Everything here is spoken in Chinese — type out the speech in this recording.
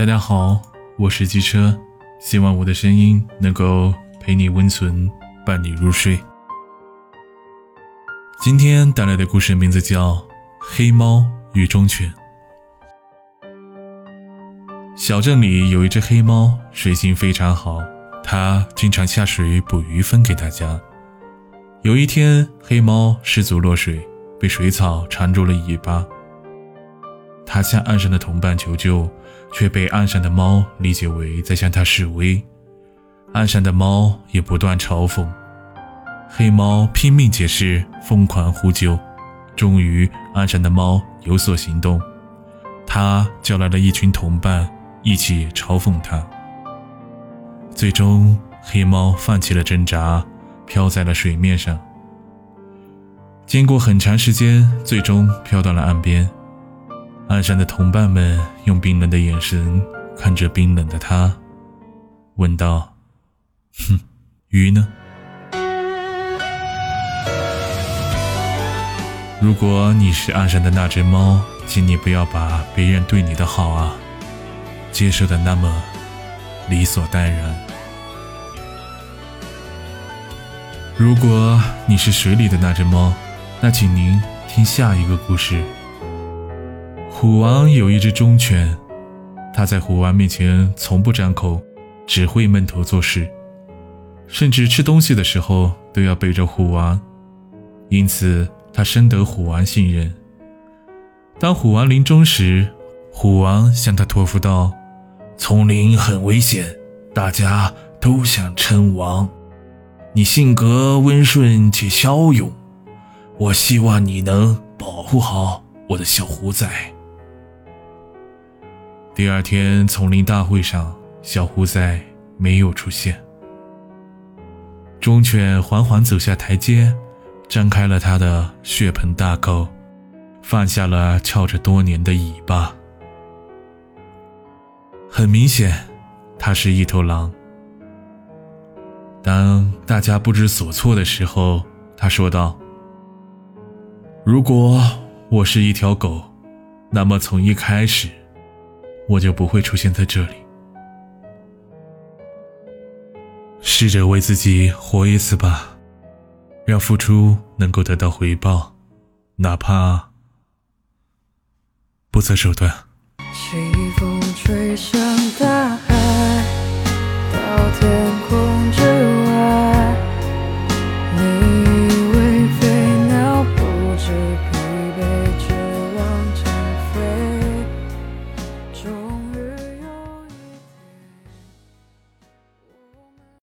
大家好，我是机车，希望我的声音能够陪你温存，伴你入睡。今天带来的故事名字叫《黑猫与忠犬》。小镇里有一只黑猫，水性非常好，它经常下水捕鱼分给大家。有一天，黑猫失足落水，被水草缠住了尾巴。他向岸上的同伴求救，却被岸上的猫理解为在向他示威。岸上的猫也不断嘲讽。黑猫拼命解释，疯狂呼救。终于，岸上的猫有所行动。他叫来了一群同伴，一起嘲讽他。最终，黑猫放弃了挣扎，飘在了水面上。经过很长时间，最终飘到了岸边。岸上的同伴们用冰冷的眼神看着冰冷的他，问道：“哼，鱼呢？如果你是岸上的那只猫，请你不要把别人对你的好啊接受的那么理所当然。如果你是水里的那只猫，那请您听下一个故事。”虎王有一只忠犬，它在虎王面前从不张口，只会闷头做事，甚至吃东西的时候都要背着虎王，因此它深得虎王信任。当虎王临终时，虎王向他托付道：“丛林很危险，大家都想称王，你性格温顺且骁勇，我希望你能保护好我的小虎崽。”第二天，丛林大会上，小胡仔没有出现。忠犬缓缓走下台阶，张开了它的血盆大口，放下了翘着多年的尾巴。很明显，它是一头狼。当大家不知所措的时候，他说道：“如果我是一条狗，那么从一开始。”我就不会出现在这里。试着为自己活一次吧，让付出能够得到回报，哪怕不择手段。